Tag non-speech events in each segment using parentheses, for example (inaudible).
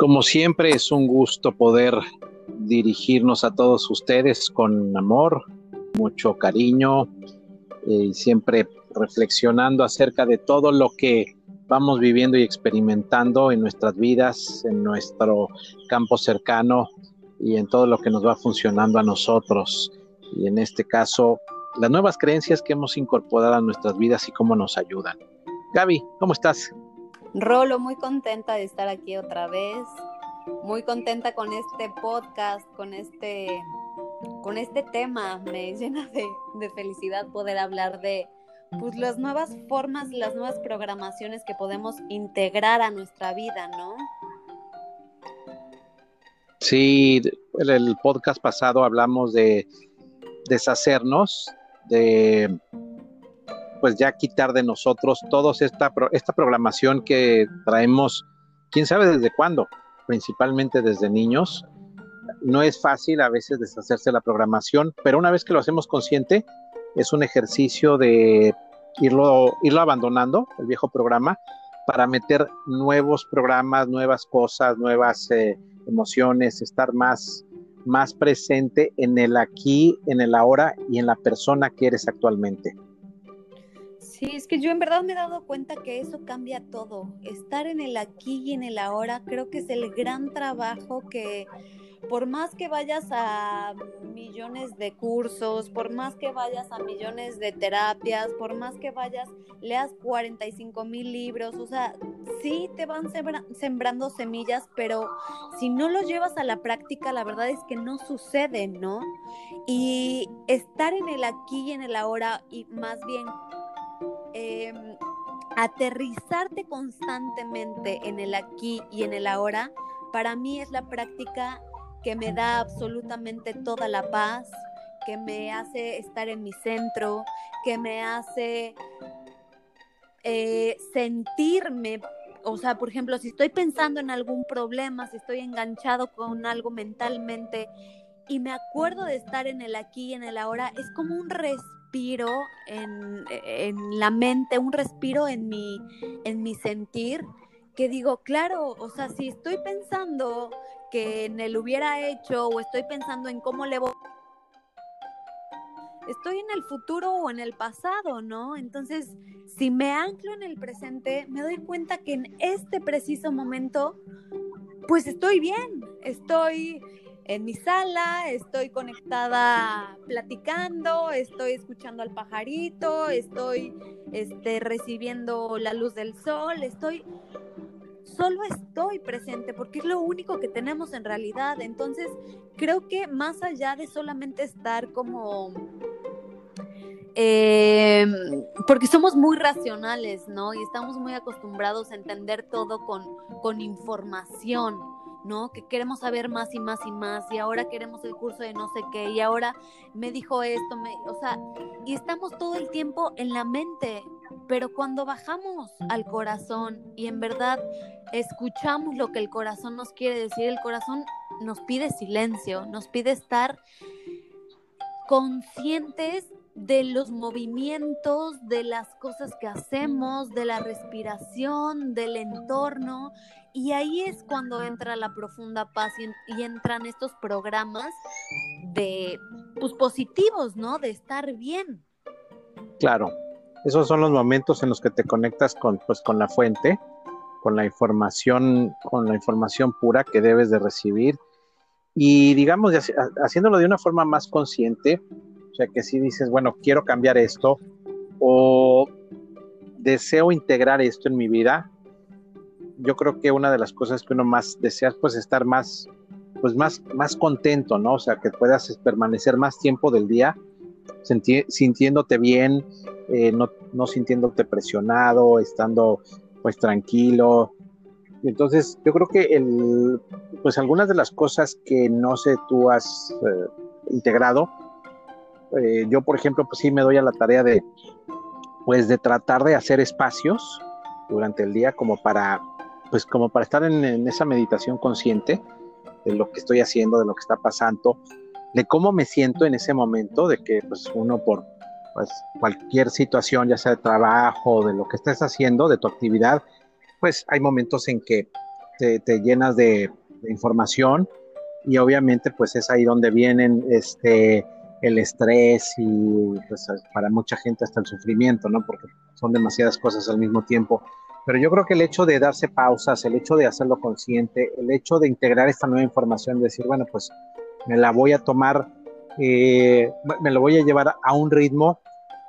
Como siempre es un gusto poder dirigirnos a todos ustedes con amor, mucho cariño eh, siempre reflexionando acerca de todo lo que vamos viviendo y experimentando en nuestras vidas, en nuestro campo cercano y en todo lo que nos va funcionando a nosotros. Y en este caso, las nuevas creencias que hemos incorporado a nuestras vidas y cómo nos ayudan. Gaby, ¿cómo estás? Rolo, muy contenta de estar aquí otra vez, muy contenta con este podcast, con este, con este tema. Me (laughs) llena de, de felicidad poder hablar de pues, las nuevas formas, las nuevas programaciones que podemos integrar a nuestra vida, ¿no? Sí, en el podcast pasado hablamos de deshacernos, de pues ya quitar de nosotros toda esta, esta programación que traemos, quién sabe desde cuándo, principalmente desde niños. No es fácil a veces deshacerse la programación, pero una vez que lo hacemos consciente, es un ejercicio de irlo, irlo abandonando, el viejo programa, para meter nuevos programas, nuevas cosas, nuevas eh, emociones, estar más, más presente en el aquí, en el ahora y en la persona que eres actualmente. Sí, es que yo en verdad me he dado cuenta que eso cambia todo. Estar en el aquí y en el ahora creo que es el gran trabajo que por más que vayas a millones de cursos, por más que vayas a millones de terapias, por más que vayas, leas 45 mil libros, o sea, sí te van sembrando semillas, pero si no los llevas a la práctica, la verdad es que no sucede, ¿no? Y estar en el aquí y en el ahora, y más bien Em, aterrizarte constantemente en el aquí y en el ahora, para mí es la práctica que me da absolutamente toda la paz, que me hace estar en mi centro, que me hace eh, sentirme, o sea, por ejemplo, si estoy pensando en algún problema, si estoy enganchado con algo mentalmente y me acuerdo de estar en el aquí y en el ahora, es como un respiro respiro en, en, la mente, un respiro en mi, en mi sentir, que digo, claro, o sea, si estoy pensando que en el hubiera hecho o estoy pensando en cómo le voy estoy en el futuro o en el pasado, ¿no? Entonces, si me anclo en el presente, me doy cuenta que en este preciso momento, pues estoy bien, estoy en mi sala, estoy conectada platicando, estoy escuchando al pajarito, estoy este, recibiendo la luz del sol, estoy, solo estoy presente porque es lo único que tenemos en realidad. Entonces, creo que más allá de solamente estar como... Em, porque somos muy racionales, ¿no? Y estamos muy acostumbrados a entender todo con, con información ¿no? Que queremos saber más y más y más y ahora queremos el curso de no sé qué y ahora me dijo esto, me, o sea, y estamos todo el tiempo en la mente, pero cuando bajamos al corazón y en verdad escuchamos lo que el corazón nos quiere decir, el corazón nos pide silencio, nos pide estar conscientes de los movimientos, de las cosas que hacemos, de la respiración, del entorno. Y ahí es cuando entra la profunda paz y, entran estos programas de pues, positivos, ¿no? De estar bien. Claro, esos son los momentos en los que te conectas con, pues, con la fuente, con la información, con la información pura que debes de recibir. Y digamos, haciéndolo de una forma más consciente, o sea, que si dices, bueno, quiero cambiar esto o deseo integrar esto en mi vida, yo creo que una de las cosas que uno más desea es pues estar más, pues más, más contento, ¿no? O sea, que puedas permanecer más tiempo del día sintiéndote bien, eh, no, no, sintiéndote presionado, estando pues tranquilo. Entonces, yo creo que el, pues algunas de las cosas que no sé tú has eh, integrado, eh, yo, por ejemplo, pues sí me doy a la tarea de, pues de tratar de hacer espacios durante el día como para, pues como para estar en, esa meditación consciente de lo que estoy haciendo, de lo que está pasando, de cómo me siento en ese momento, de que pues uno por pues, cualquier situación, ya sea de trabajo, de lo que estés haciendo, de tu actividad, pues hay momentos en que te, llenas de, información y obviamente pues es ahí donde vienen este el estrés y pues para mucha gente hasta el sufrimiento, ¿no? Porque son demasiadas cosas al mismo tiempo. Pero yo creo que el hecho de darse pausas, el hecho de hacerlo consciente, el hecho de integrar esta nueva información, decir, bueno, pues me la voy a tomar, eh, me lo voy a llevar a un ritmo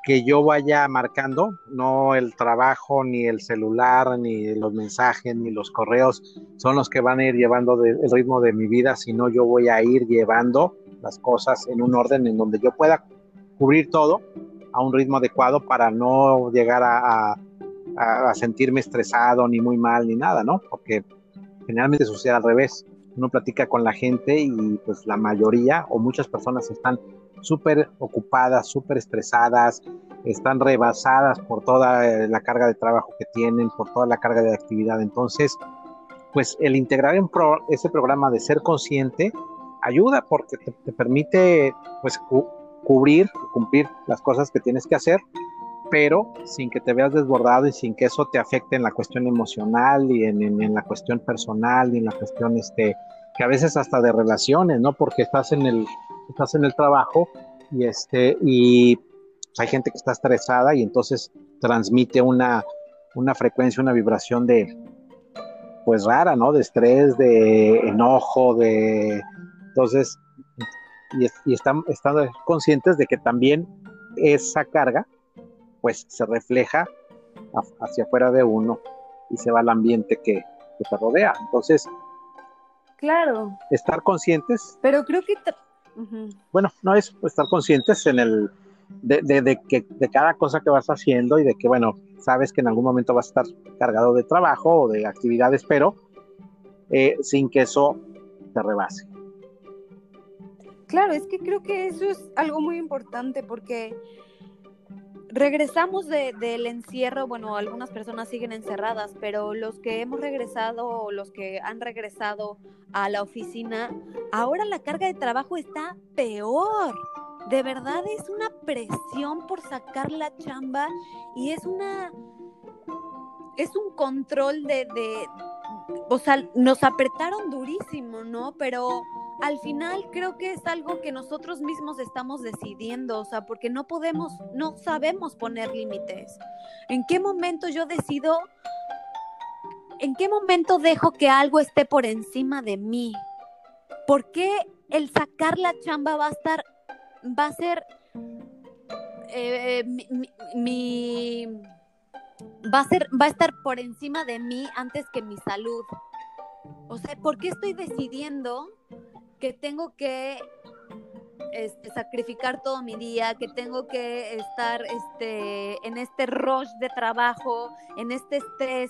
que yo vaya marcando, no el trabajo, ni el celular, ni los mensajes, ni los correos son los que van a ir llevando el ritmo de mi vida, sino yo voy a ir llevando las cosas en un orden en donde yo pueda cubrir todo a un ritmo adecuado para no llegar a, sentirme estresado, ni muy mal, ni nada, ¿no? Porque generalmente sucede al revés. Uno platica con la gente y pues la mayoría o muchas personas están súper ocupadas, súper estresadas, están rebasadas por toda eh, la carga de trabajo que tienen, por toda la carga de actividad. Entonces, pues el integrar en ese programa de ser consciente ayuda porque te, permite pues cubrir, cumplir las cosas que tienes que hacer, pero sin que te veas desbordado y sin que eso te afecte en la cuestión emocional y en, en la cuestión personal y en la cuestión este que a veces hasta de relaciones, ¿no? Porque estás en el estás en el trabajo y este y hay gente que está estresada y entonces transmite una, una frecuencia, una vibración de pues rara, ¿no? De estrés, de enojo, de entonces y, y están, están conscientes de que también esa carga pues se refleja hacia afuera de uno y se va al ambiente que, que te rodea. Entonces, claro. Estar conscientes. Pero creo que bueno, no es estar conscientes en el de, que, de cada cosa que vas haciendo y de que, bueno, sabes que en algún momento vas a estar cargado de trabajo o de actividades, pero eh, sin que eso te rebase. Claro, es que creo que eso es algo muy importante porque regresamos del encierro, bueno, algunas personas siguen encerradas, pero los que hemos regresado o los que han regresado a la oficina, ahora la carga de trabajo está peor. De verdad es una presión por sacar la chamba y es una es un control de, de o sea, nos apretaron durísimo, ¿no? Pero al final creo que es algo que nosotros mismos estamos decidiendo, o sea, porque no podemos, no sabemos poner límites. ¿En qué momento yo decido, en qué momento dejo que algo esté por encima de mí? ¿Por qué el sacar la chamba va a estar, va a ser eh, mi, va a ser, va a estar por encima de mí antes que mi salud? O sea, ¿por qué estoy decidiendo que tengo que este, sacrificar todo mi día, que tengo que estar este, en este rush de trabajo, en este estrés,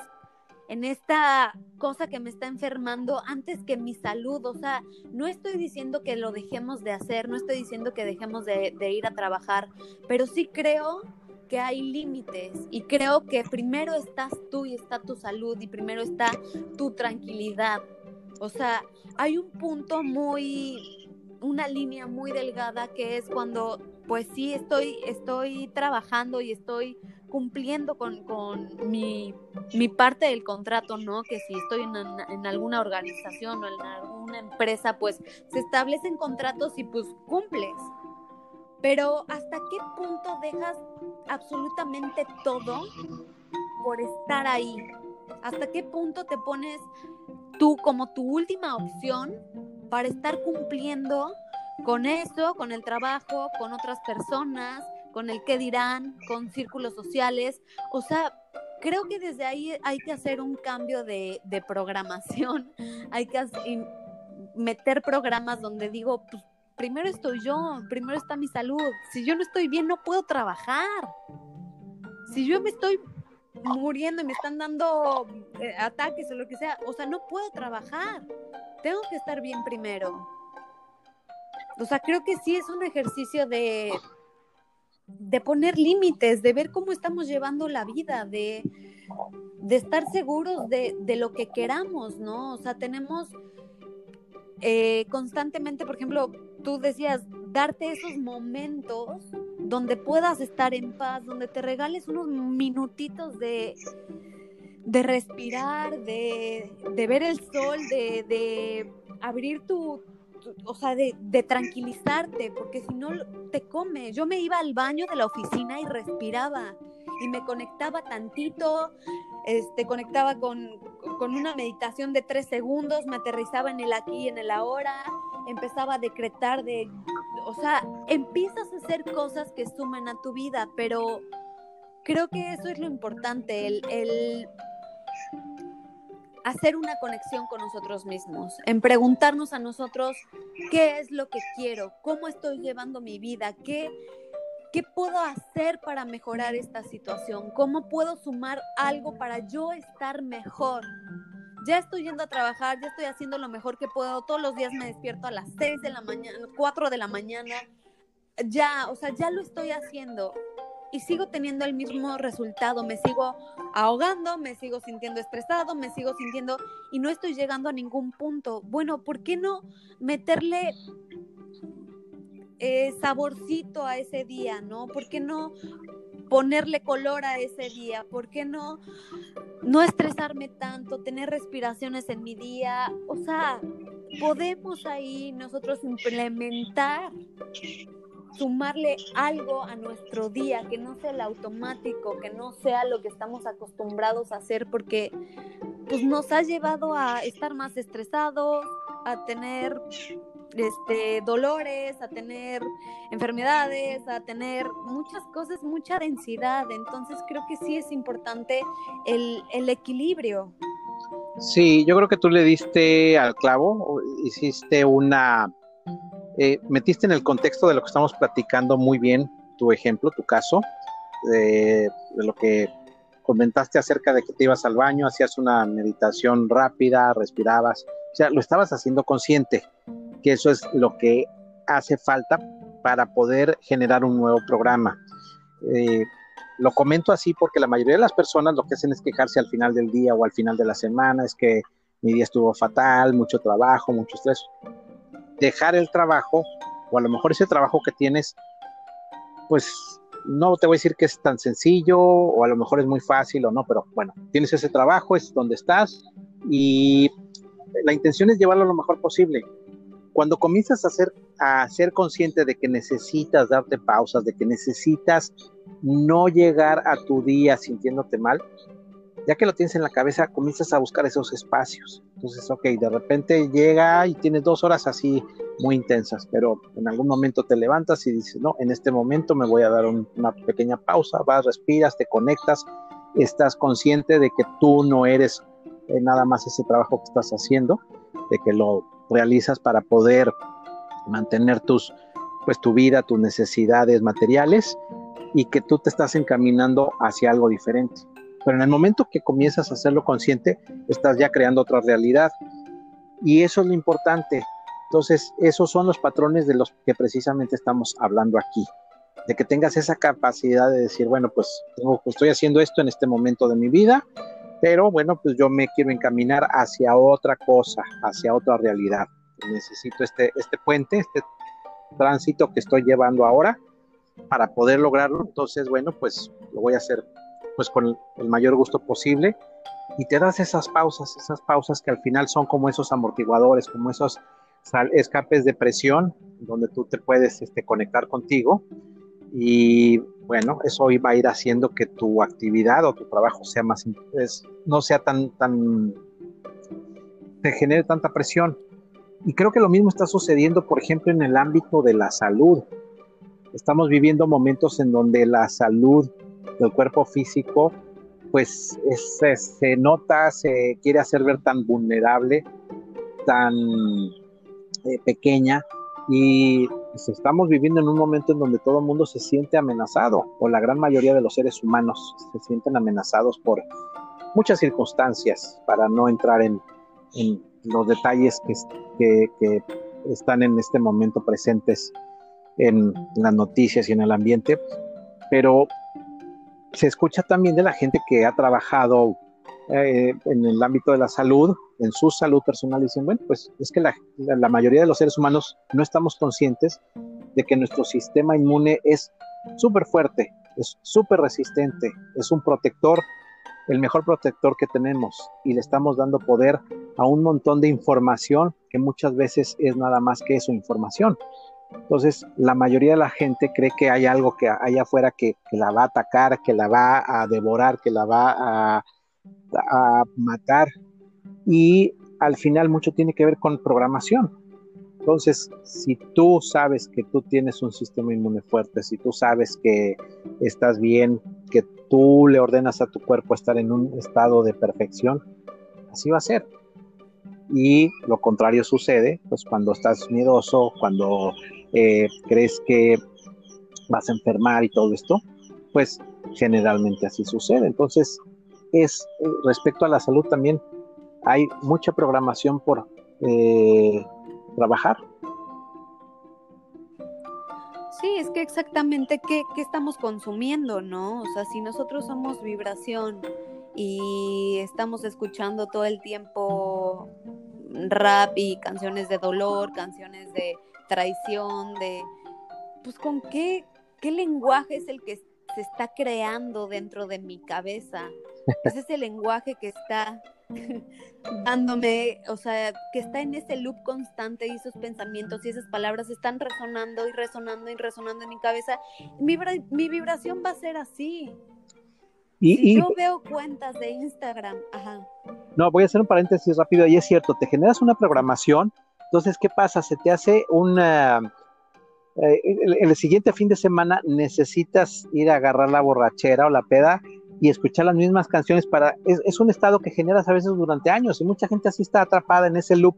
en esta cosa que me está enfermando antes que mi salud. O sea, no estoy diciendo que lo dejemos de hacer, no estoy diciendo que dejemos de, de ir a trabajar, pero sí creo que hay límites y creo que primero estás tú y está tu salud y primero está tu tranquilidad. O sea, hay un punto muy, una línea muy delgada que es cuando, pues sí, estoy, estoy trabajando y estoy cumpliendo con, mi, parte del contrato, ¿no? Que si estoy en, en, alguna organización o en alguna empresa, pues se establecen contratos y pues cumples. Pero ¿hasta qué punto dejas absolutamente todo por estar ahí? ¿Hasta qué punto te pones tú como tu última opción para estar cumpliendo con eso, con el trabajo, con otras personas, con el qué dirán, con círculos sociales. O sea, creo que desde ahí hay que hacer un cambio de, programación, (laughs) hay que meter programas donde digo, pues primero estoy yo, primero está mi salud. Si yo no estoy bien, no puedo trabajar. Si yo me estoy muriendo y me están dando eh, ataques o lo que sea. O sea, no puedo trabajar. Tengo que estar bien primero. O sea, creo que sí es un ejercicio de, de poner límites, de ver cómo estamos llevando la vida, de, de estar seguros de, de, lo que queramos, ¿no? O sea, tenemos eh, constantemente, por ejemplo, tú decías, darte esos momentos donde puedas estar en paz, donde te regales unos minutitos de, de respirar, de, ver el sol, de, abrir tu, o sea, de, de, tranquilizarte, porque si no te come. Yo me iba al baño de la oficina y respiraba y me conectaba tantito, este, conectaba con, con una meditación de tres segundos, me aterrizaba en el aquí y en el ahora, empezaba a decretar de, o sea, empiezas a hacer cosas que sumen a tu vida, pero creo que eso es lo importante, el, el hacer una conexión con nosotros mismos, en preguntarnos a nosotros qué es lo que quiero, cómo estoy llevando mi vida, qué, qué puedo hacer para mejorar esta situación, cómo puedo sumar algo para yo estar mejor. Ya estoy yendo a trabajar, ya estoy haciendo lo mejor que puedo, todos los días me despierto a las 6 de la mañana, 4 de la mañana, ya, o sea, ya lo estoy haciendo y sigo teniendo el mismo resultado, me sigo ahogando, me sigo sintiendo estresado, me sigo sintiendo y no estoy llegando a ningún punto. Bueno, ¿por qué no meterle eh, saborcito a ese día, no? ¿Por qué no ponerle color a ese día? ¿Por qué no no estresarme tanto, tener respiraciones en mi día? O sea, podemos ahí nosotros implementar sumarle algo a nuestro día, que no sea el automático, que no sea lo que estamos acostumbrados a hacer, porque pues nos ha llevado a estar más estresados, a tener este dolores, a tener enfermedades, a tener muchas cosas, mucha densidad. Entonces creo que sí es importante el, el equilibrio. Sí, yo creo que tú le diste al clavo, hiciste una eh, metiste en el contexto de lo que estamos platicando muy bien tu ejemplo, tu caso, de, lo que comentaste acerca de que te ibas al baño, hacías una meditación rápida, respirabas, o sea, lo estabas haciendo consciente, que eso es lo que hace falta para poder generar un nuevo programa. Eh, lo comento así porque la mayoría de las personas lo que hacen es quejarse al final del día o al final de la semana, es que mi día estuvo fatal, mucho trabajo, mucho estrés dejar el trabajo, o a lo mejor ese trabajo que tienes, pues no te voy a decir que es tan sencillo, o a lo mejor es muy fácil o no, pero bueno, tienes ese trabajo, es donde estás, y la intención es llevarlo lo mejor posible. Cuando comienzas a ser, a ser consciente de que necesitas darte pausas, de que necesitas no llegar a tu día sintiéndote mal, ya que lo tienes en la cabeza, comienzas a buscar esos espacios. Entonces, ok, de repente llega y tienes dos horas así muy intensas, pero en algún momento te levantas y dices, no, en este momento me voy a dar una pequeña pausa, vas, respiras, te conectas, estás consciente de que tú no eres eh, nada más ese trabajo que estás haciendo, de que lo realizas para poder mantener tus, pues tu vida, tus necesidades materiales y que tú te estás encaminando hacia algo diferente. Pero en el momento que comienzas a hacerlo consciente, estás ya creando otra realidad. Y eso es lo importante. Entonces, esos son los patrones de los que precisamente estamos hablando aquí. De que tengas esa capacidad de decir, bueno, pues estoy haciendo esto en este momento de mi vida, pero bueno, pues yo me quiero encaminar hacia otra cosa, hacia otra realidad. Necesito este, este puente, este tránsito que estoy llevando ahora para poder lograrlo. Entonces, bueno, pues lo voy a hacer pues con el mayor gusto posible y te das esas pausas, esas pausas que al final son como esos amortiguadores, como esos escapes de presión donde tú te puedes este, conectar contigo y bueno, eso va a ir haciendo que tu actividad o tu trabajo sea más, no sea tan, tan, te genere tanta presión. Y creo que lo mismo está sucediendo, por ejemplo, en el ámbito de la salud. Estamos viviendo momentos en donde la salud del cuerpo físico, pues se nota, se quiere hacer ver tan vulnerable, tan eh, pequeña y estamos viviendo en un momento en donde todo el mundo se siente amenazado o la gran mayoría de los seres humanos se sienten amenazados por muchas circunstancias para no entrar en, los detalles que, que, están en este momento presentes en las noticias y en el ambiente, pero se escucha también de la gente que ha trabajado eh, en el ámbito de la salud, en su salud personal, dicen, bueno, pues es que la, mayoría de los seres humanos no estamos conscientes de que nuestro sistema inmune es súper fuerte, es súper resistente, es un protector el mejor protector que tenemos y le estamos dando poder a un montón de información que muchas veces es nada más que eso, información. Entonces, la mayoría de la gente cree que hay algo que hay afuera que, la va a atacar, que la va a devorar, que la va a, a matar. Y al final mucho tiene que ver con programación. Entonces, si tú sabes que tú tienes un sistema inmune fuerte, si tú sabes que estás bien, que tú le ordenas a tu cuerpo estar en un estado de perfección, así va a ser. Y lo contrario sucede, pues cuando estás miedoso, cuando eh, crees que vas a enfermar y todo esto, pues generalmente así sucede. Entonces, es eh, respecto a la salud también, hay mucha programación por eh, trabajar. Sí, es que exactamente qué, qué estamos consumiendo, ¿no? O sea, si nosotros somos vibración y estamos escuchando todo el tiempo rap y canciones de dolor, canciones de traición, de pues con qué, qué lenguaje es el que se está creando dentro de mi cabeza. Es ese lenguaje que está (laughs) dándome, o sea, que está en ese loop constante y esos pensamientos y esas palabras están resonando y resonando y resonando en mi cabeza. Mi, mi vibración va a ser así. Y, yo veo cuentas de Instagram, ajá. No, voy a hacer un paréntesis rápido y es cierto, te generas una programación, entonces, ¿qué pasa? Se te hace una... Eh, el siguiente fin de semana necesitas ir a agarrar la borrachera o la peda y escuchar las mismas canciones para es, un estado que generas a veces durante años y mucha gente así está atrapada en ese loop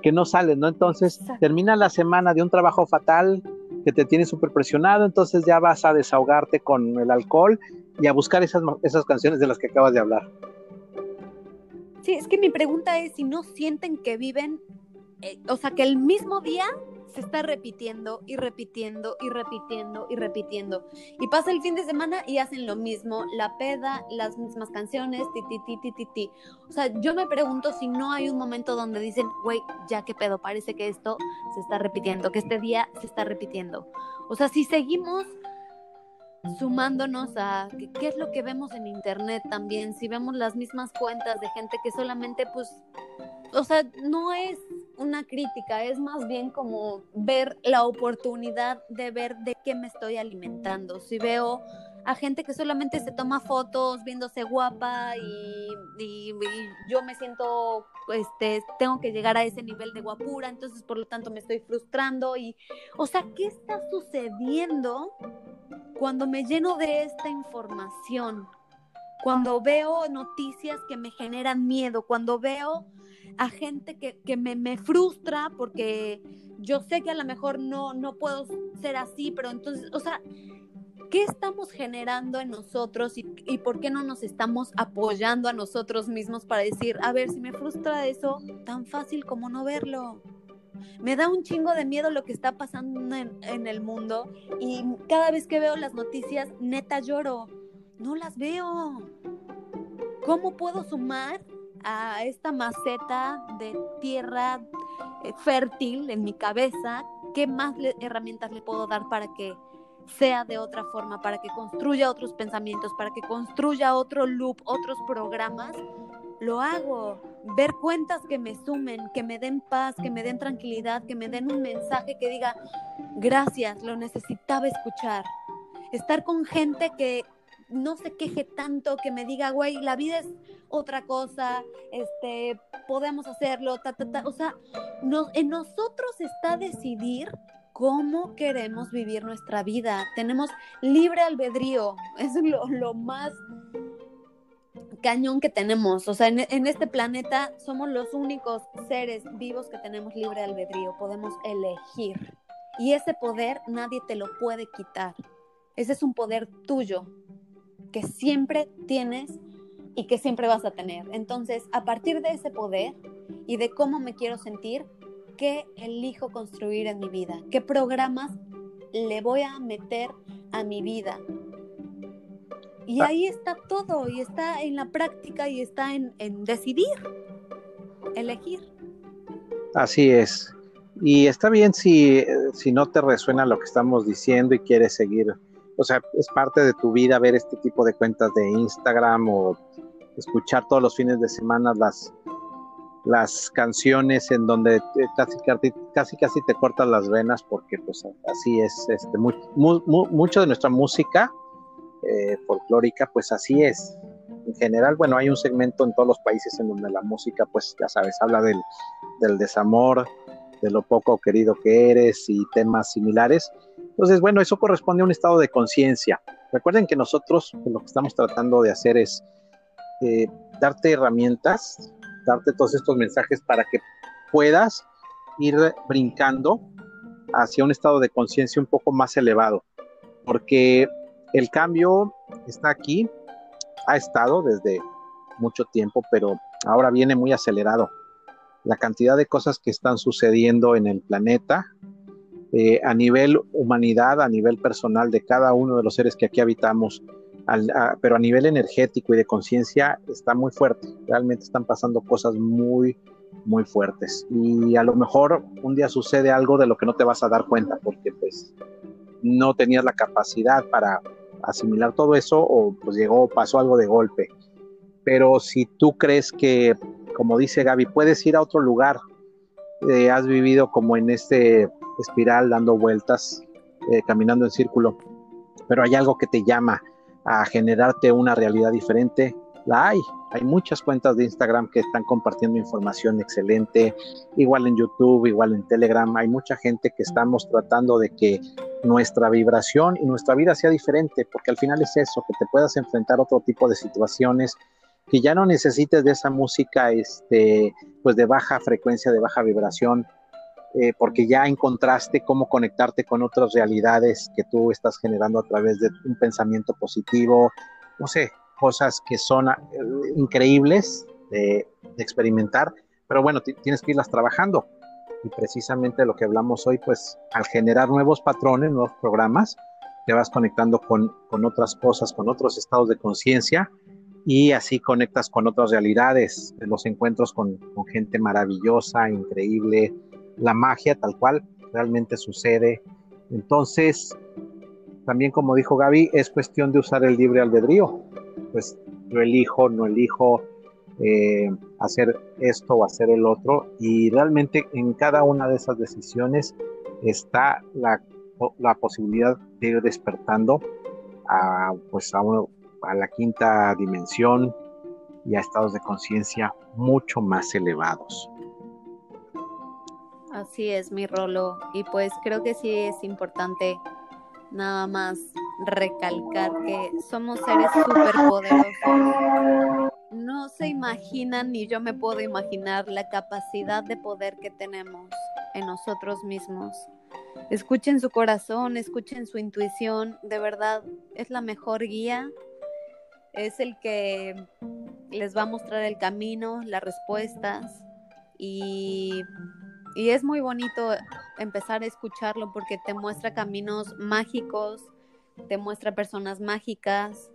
que no sale, ¿no? Entonces termina la semana de un trabajo fatal que te tiene súper presionado, entonces ya vas a desahogarte con el alcohol y a buscar esas, esas canciones de las que acabas de hablar. Sí, es que mi pregunta es si no sienten que viven, eh, o sea, que el mismo día se está repitiendo y repitiendo y repitiendo y repitiendo. Y pasa el fin de semana y hacen lo mismo, la peda, las mismas canciones, ti, ti, ti, ti, ti, ti. O sea, yo me pregunto si no hay un momento donde dicen, güey, ya qué pedo, parece que esto se está repitiendo, que este día se está repitiendo. O sea, si seguimos sumándonos a qué es lo que vemos en internet también, si vemos las mismas cuentas de gente que solamente pues o sea, no es una crítica, es más bien como ver la oportunidad de ver de qué me estoy alimentando. Si veo a gente que solamente se toma fotos viéndose guapa y, yo me siento, este, tengo que llegar a ese nivel de guapura, entonces por lo tanto me estoy frustrando y, o sea, ¿qué está sucediendo cuando me lleno de esta información? Cuando veo noticias que me generan miedo, cuando veo a gente que, me, frustra porque yo sé que a lo mejor no, no puedo ser así, pero entonces, o sea, ¿qué estamos generando en nosotros y, y, por qué no nos estamos apoyando a nosotros mismos para decir, a ver, si me frustra eso, tan fácil como no verlo? Me da un chingo de miedo lo que está pasando en, en el mundo y cada vez que veo las noticias, neta lloro. No las veo. ¿Cómo puedo sumar a esta maceta de tierra eh, fértil en mi cabeza, ¿qué más herramientas le puedo dar para que sea de otra forma, para que construya otros pensamientos, para que construya otro loop, otros programas? Lo hago. Ver cuentas que me sumen, que me den paz, que me den tranquilidad, que me den un mensaje que diga, gracias, lo necesitaba escuchar. Estar con gente que no se queje tanto, que me diga, güey, la vida es otra cosa, este, podemos hacerlo, ta, ta, ta. O sea, en nosotros está decidir cómo queremos vivir nuestra vida. Tenemos libre albedrío, es lo, más cañón que tenemos. O sea, en, en, este planeta somos los únicos seres vivos que tenemos libre albedrío, podemos elegir. Y ese poder nadie te lo puede quitar. Ese es un poder tuyo, que siempre tienes y que siempre vas a tener. Entonces, a partir de ese poder y de cómo me quiero sentir, ¿qué elijo construir en mi vida? ¿Qué programas le voy a meter a mi vida? Y ah. ahí está todo, y está en la práctica y está en, en decidir, elegir. Así es. Y está bien si, si no te resuena lo que estamos diciendo y quieres seguir o sea, es parte de tu vida ver este tipo de cuentas de Instagram o escuchar todos los fines de semana las, las canciones en donde casi, casi casi te cortan las venas porque pues así es este mucho de nuestra música eh, folclórica pues así es. En general bueno hay un segmento en todos los países en donde la música pues ya sabes habla del, del desamor de lo poco querido que eres y temas similares entonces bueno eso corresponde a un estado de conciencia recuerden que nosotros pues, lo que estamos tratando de hacer es eh, darte herramientas darte todos estos mensajes para que puedas ir brincando hacia un estado de conciencia un poco más elevado, porque el cambio está aquí, ha estado desde mucho tiempo, pero ahora viene muy acelerado. La cantidad de cosas que están sucediendo en el planeta, eh, a nivel humanidad, a nivel personal de cada uno de los seres que aquí habitamos, pero a nivel energético y de conciencia está muy fuerte. Realmente están pasando cosas muy, muy fuertes. Y a lo mejor un día sucede algo de lo que no te vas a dar cuenta porque pues no tenías la capacidad para asimilar todo eso o pues llegó, pasó algo de golpe. Pero si tú crees que, como dice Gaby, puedes ir a otro lugar, eh, has vivido como en este espiral dando vueltas, eh, caminando en círculo, pero hay algo que te llama, a generarte una realidad diferente, la hay. Hay muchas cuentas de Instagram que están compartiendo información excelente, igual en YouTube, igual en Telegram. Hay mucha gente que estamos tratando de que nuestra vibración y nuestra vida sea diferente, porque al final es eso, que te puedas enfrentar a otro tipo de situaciones, que ya no necesites de esa música este, pues de baja frecuencia, de baja vibración, eh, porque ya encontraste cómo conectarte con otras realidades que tú estás generando a través de un pensamiento positivo, no sé, cosas que son eh, increíbles de, experimentar, pero bueno, tienes que irlas trabajando. Y precisamente lo que hablamos hoy, pues al generar nuevos patrones, nuevos programas, te vas conectando con, con otras cosas, con otros estados de conciencia y así conectas con otras realidades, los encuentros con, con gente maravillosa, increíble, la magia tal cual realmente sucede. Entonces, también como dijo Gaby, es cuestión de usar el libre albedrío. Pues yo elijo, no elijo eh, hacer esto o hacer el otro. Y realmente en cada una de esas decisiones está la, la posibilidad de ir despertando a, pues a, a la quinta dimensión y a estados de conciencia mucho más elevados. Así es, mi Rolo. Y pues creo que sí es importante nada más recalcar que somos seres súper poderosos. No se imaginan, ni yo me puedo imaginar, la capacidad de poder que tenemos en nosotros mismos. Escuchen su corazón, escuchen su intuición, de verdad es la mejor guía, es el que les va a mostrar el camino, las respuestas y y es muy bonito empezar a escucharlo porque te muestra caminos mágicos, te muestra personas mágicas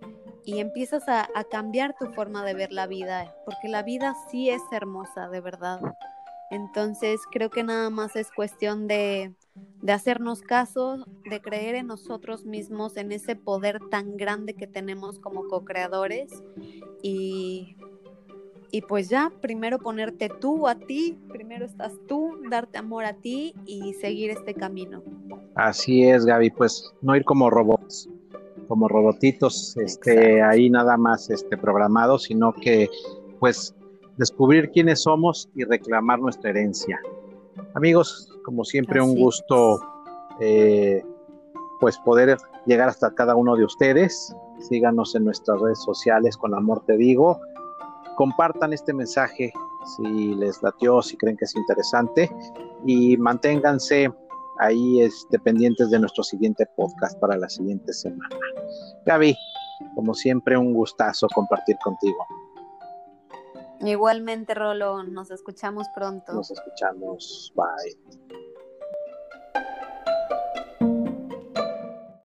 y empiezas a, cambiar tu forma de ver la vida, porque la vida sí es hermosa, de verdad. Entonces creo que nada más es cuestión de, de hacernos caso, de creer en nosotros mismos, en ese poder tan grande que tenemos como co-creadores y y pues ya, primero ponerte tú a ti, primero estás tú, darte amor a ti y seguir este camino. Así es, Gaby, pues no ir como robots, como robotitos, este, ahí nada más este, programados, sino que pues descubrir quiénes somos y reclamar nuestra herencia. Amigos, como siempre, un gusto eh, pues poder llegar hasta cada uno de ustedes. Síganos en nuestras redes sociales con amor te digo compartan este mensaje si les latió, si creen que es interesante y manténganse ahí este, pendientes de nuestro siguiente podcast para la siguiente semana. Gaby, como siempre, un gustazo compartir contigo. Igualmente, Rolo, nos escuchamos pronto. Nos escuchamos, bye.